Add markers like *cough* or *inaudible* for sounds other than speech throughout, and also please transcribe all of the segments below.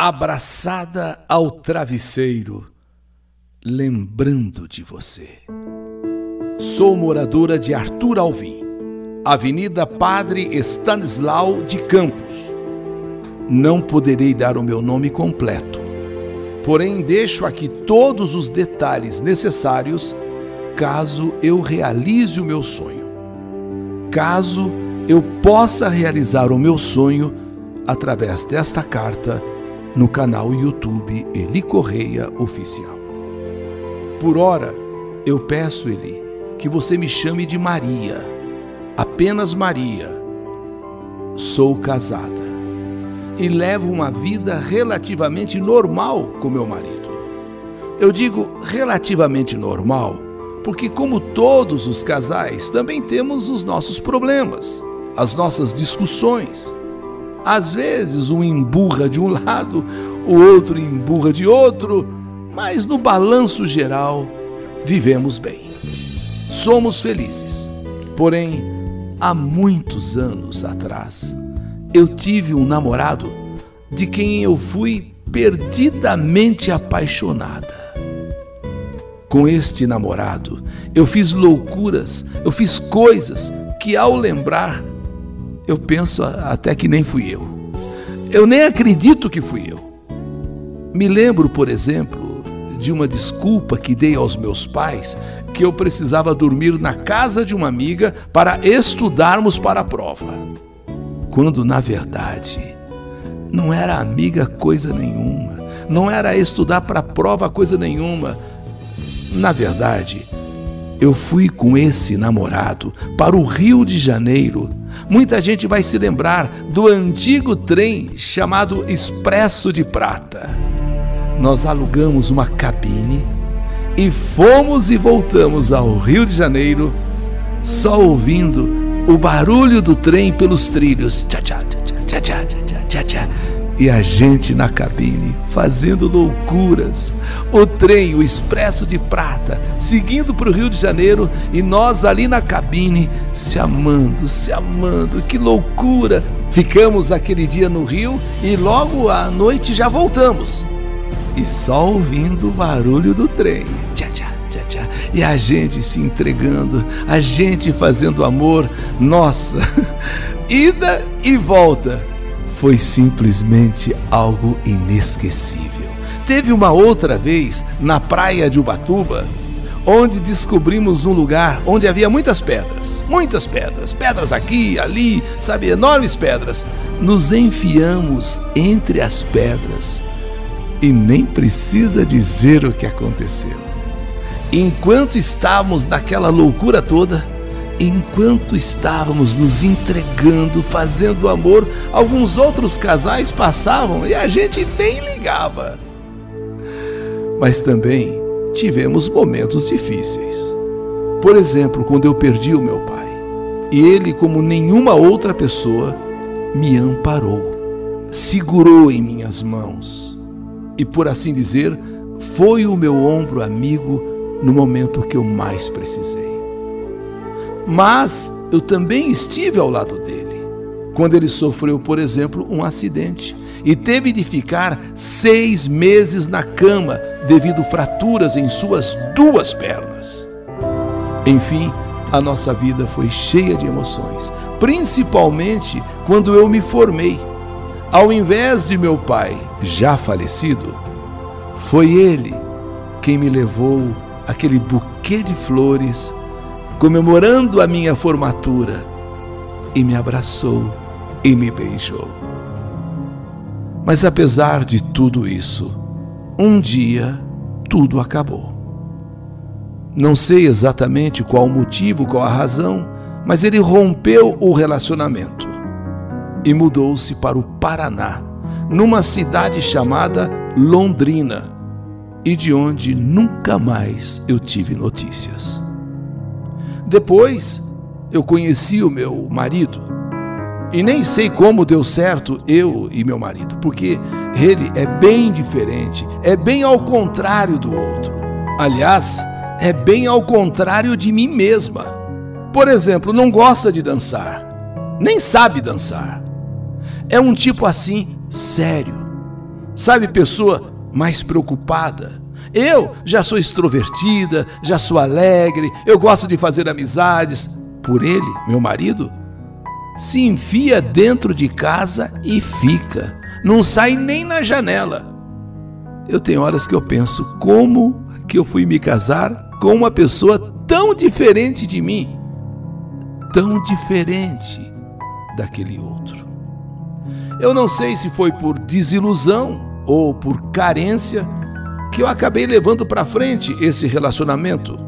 abraçada ao travesseiro, lembrando de você. Sou moradora de Arthur Alvim, Avenida Padre Stanislau de Campos. Não poderei dar o meu nome completo, porém deixo aqui todos os detalhes necessários caso eu realize o meu sonho. Caso eu possa realizar o meu sonho através desta carta no canal YouTube Eli Correia Oficial. Por ora, eu peço, Eli, que você me chame de Maria, apenas Maria. Sou casada e levo uma vida relativamente normal com meu marido. Eu digo relativamente normal porque, como todos os casais, também temos os nossos problemas, as nossas discussões. Às vezes, um emburra de um lado, o outro emburra de outro, mas no balanço geral, vivemos bem. Somos felizes. Porém, há muitos anos atrás, eu tive um namorado de quem eu fui perdidamente apaixonada. Com este namorado, eu fiz loucuras, eu fiz coisas que, ao lembrar, eu penso até que nem fui eu. Eu nem acredito que fui eu. Me lembro, por exemplo, de uma desculpa que dei aos meus pais que eu precisava dormir na casa de uma amiga para estudarmos para a prova. Quando, na verdade, não era amiga coisa nenhuma, não era estudar para a prova coisa nenhuma. Na verdade, eu fui com esse namorado para o Rio de Janeiro. Muita gente vai se lembrar do antigo trem chamado Expresso de Prata. Nós alugamos uma cabine e fomos e voltamos ao Rio de Janeiro só ouvindo o barulho do trem pelos trilhos. Tchá, tchá, tchá, tchá, tchá, tchá, tchá, tchá e a gente na cabine fazendo loucuras. O trem, o Expresso de Prata, seguindo para o Rio de Janeiro e nós ali na cabine se amando, se amando. Que loucura! Ficamos aquele dia no Rio e logo à noite já voltamos. E só ouvindo o barulho do trem. Tchá, tchá. E a gente se entregando, a gente fazendo amor. Nossa! *laughs* Ida e volta foi simplesmente algo inesquecível. Teve uma outra vez na praia de Ubatuba, onde descobrimos um lugar onde havia muitas pedras, muitas pedras, pedras aqui, ali, sabe, enormes pedras. Nos enfiamos entre as pedras e nem precisa dizer o que aconteceu. Enquanto estávamos naquela loucura toda, enquanto estávamos nos entregando, fazendo amor, alguns outros casais passavam e a gente nem ligava. Mas também tivemos momentos difíceis. Por exemplo, quando eu perdi o meu pai, e ele, como nenhuma outra pessoa, me amparou, segurou em minhas mãos e, por assim dizer, foi o meu ombro amigo no momento que eu mais precisei mas eu também estive ao lado dele. Quando ele sofreu, por exemplo, um acidente e teve de ficar seis meses na cama devido fraturas em suas duas pernas. Enfim, a nossa vida foi cheia de emoções, principalmente quando eu me formei. Ao invés de meu pai, já falecido, foi ele quem me levou aquele buquê de flores comemorando a minha formatura, e me abraçou e me beijou. Mas apesar de tudo isso, um dia tudo acabou. Não sei exatamente qual o motivo, qual a razão, mas ele rompeu o relacionamento e mudou-se para o Paraná, numa cidade chamada Londrina, e de onde nunca mais eu tive notícias. Depois eu conheci o meu marido e nem sei como deu certo eu e meu marido, porque ele é bem diferente, é bem ao contrário do outro. Aliás, é bem ao contrário de mim mesma. Por exemplo, não gosta de dançar, nem sabe dançar. É um tipo assim, sério. Sabe, pessoa mais preocupada. Eu já sou extrovertida, já sou alegre, eu gosto de fazer amizades. Por ele, meu marido, se enfia dentro de casa e fica. Não sai nem na janela. Eu tenho horas que eu penso como que eu fui me casar com uma pessoa tão diferente de mim, tão diferente daquele outro. Eu não sei se foi por desilusão ou por carência que eu acabei levando para frente esse relacionamento,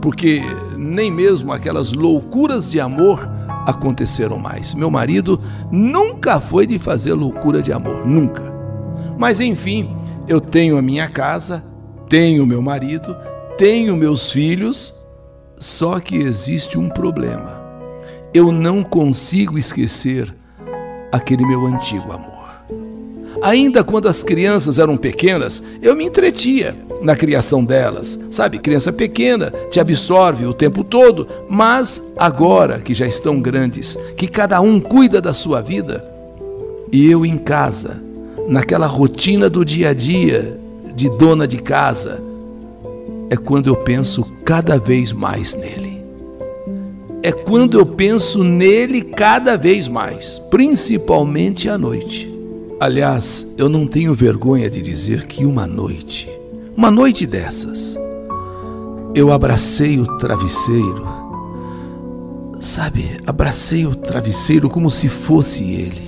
porque nem mesmo aquelas loucuras de amor aconteceram mais. Meu marido nunca foi de fazer loucura de amor, nunca. Mas enfim, eu tenho a minha casa, tenho meu marido, tenho meus filhos, só que existe um problema. Eu não consigo esquecer aquele meu antigo amor. Ainda quando as crianças eram pequenas, eu me entretia na criação delas. Sabe, criança pequena te absorve o tempo todo, mas agora que já estão grandes, que cada um cuida da sua vida, e eu em casa, naquela rotina do dia a dia de dona de casa, é quando eu penso cada vez mais nele. É quando eu penso nele cada vez mais, principalmente à noite. Aliás, eu não tenho vergonha de dizer que uma noite, uma noite dessas, eu abracei o travesseiro, sabe, abracei o travesseiro como se fosse ele,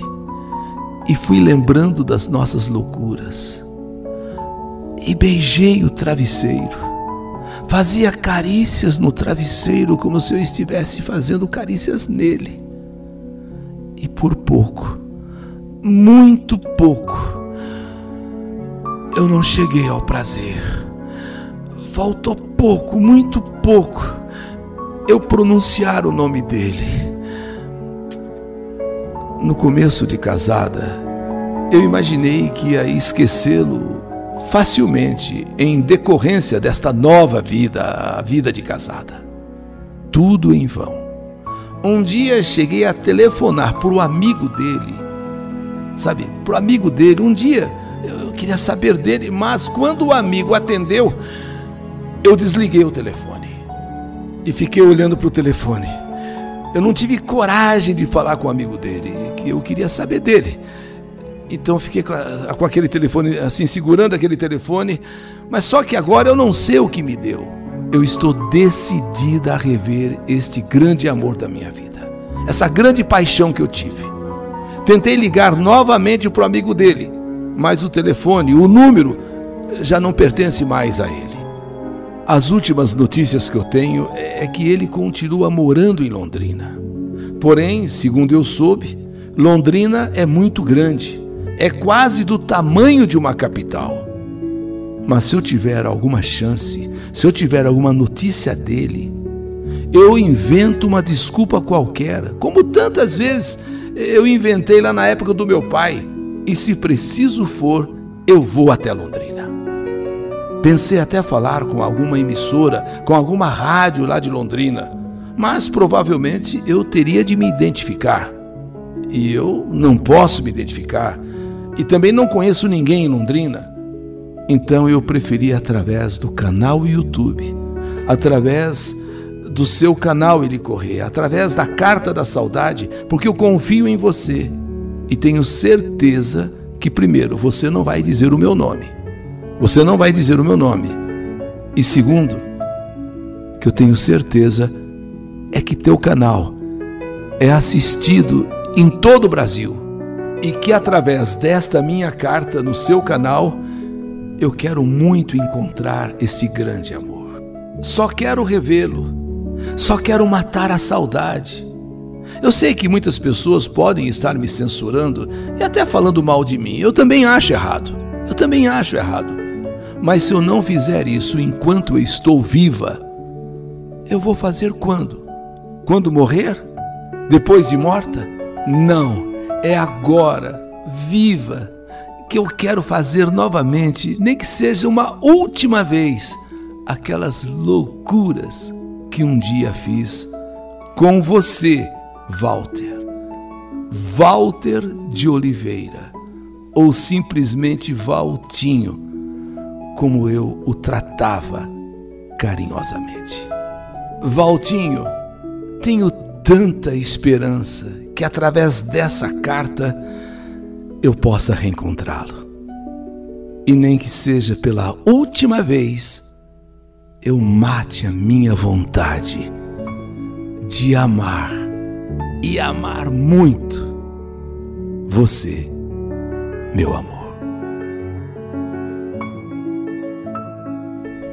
e fui lembrando das nossas loucuras, e beijei o travesseiro, fazia carícias no travesseiro como se eu estivesse fazendo carícias nele, e por pouco, muito pouco. Eu não cheguei ao prazer. Faltou pouco, muito pouco, eu pronunciar o nome dele. No começo de casada, eu imaginei que ia esquecê-lo facilmente em decorrência desta nova vida, a vida de casada. Tudo em vão. Um dia cheguei a telefonar para o amigo dele sabe, para o amigo dele. Um dia eu queria saber dele, mas quando o amigo atendeu, eu desliguei o telefone e fiquei olhando para o telefone. Eu não tive coragem de falar com o amigo dele, que eu queria saber dele. Então fiquei com, a, com aquele telefone, assim, segurando aquele telefone. Mas só que agora eu não sei o que me deu. Eu estou decidida a rever este grande amor da minha vida. Essa grande paixão que eu tive. Tentei ligar novamente para o amigo dele, mas o telefone, o número, já não pertence mais a ele. As últimas notícias que eu tenho é que ele continua morando em Londrina. Porém, segundo eu soube, Londrina é muito grande, é quase do tamanho de uma capital. Mas se eu tiver alguma chance, se eu tiver alguma notícia dele, eu invento uma desculpa qualquer, como tantas vezes eu inventei lá na época do meu pai. E se preciso for, eu vou até Londrina. Pensei até falar com alguma emissora, com alguma rádio lá de Londrina, mas provavelmente eu teria de me identificar. E eu não posso me identificar. E também não conheço ninguém em Londrina. Então eu preferi através do canal YouTube, através do seu canal ele correr, através da carta da saudade, porque eu confio em você e tenho certeza que, primeiro, você não vai dizer o meu nome. Você não vai dizer o meu nome. E segundo, que eu tenho certeza é que teu canal é assistido em todo o Brasil e que através desta minha carta no seu canal eu quero muito encontrar esse grande amor. Só quero revê-lo só quero matar a saudade. Eu sei que muitas pessoas podem estar me censurando e até falando mal de mim. Eu também acho errado. Eu também acho errado. Mas se eu não fizer isso enquanto eu estou viva, eu vou fazer quando? Quando morrer? Depois de morta? Não, é agora, viva, que eu quero fazer novamente, nem que seja uma última vez, aquelas loucuras que um dia fiz com você, Walter. Walter de Oliveira, ou simplesmente Valtinho, como eu o tratava carinhosamente. Valtinho, tenho tanta esperança que através dessa carta eu possa reencontrá-lo. E nem que seja pela última vez, eu mate a minha vontade de amar e amar muito você, meu amor.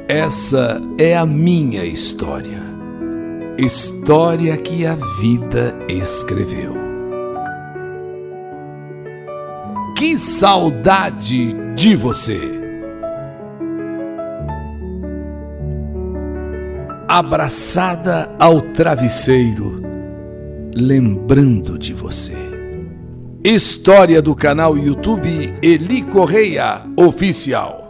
Essa é a minha história. História que a vida escreveu. Que saudade de você! Abraçada ao travesseiro, lembrando de você. História do canal YouTube Eli Correia Oficial.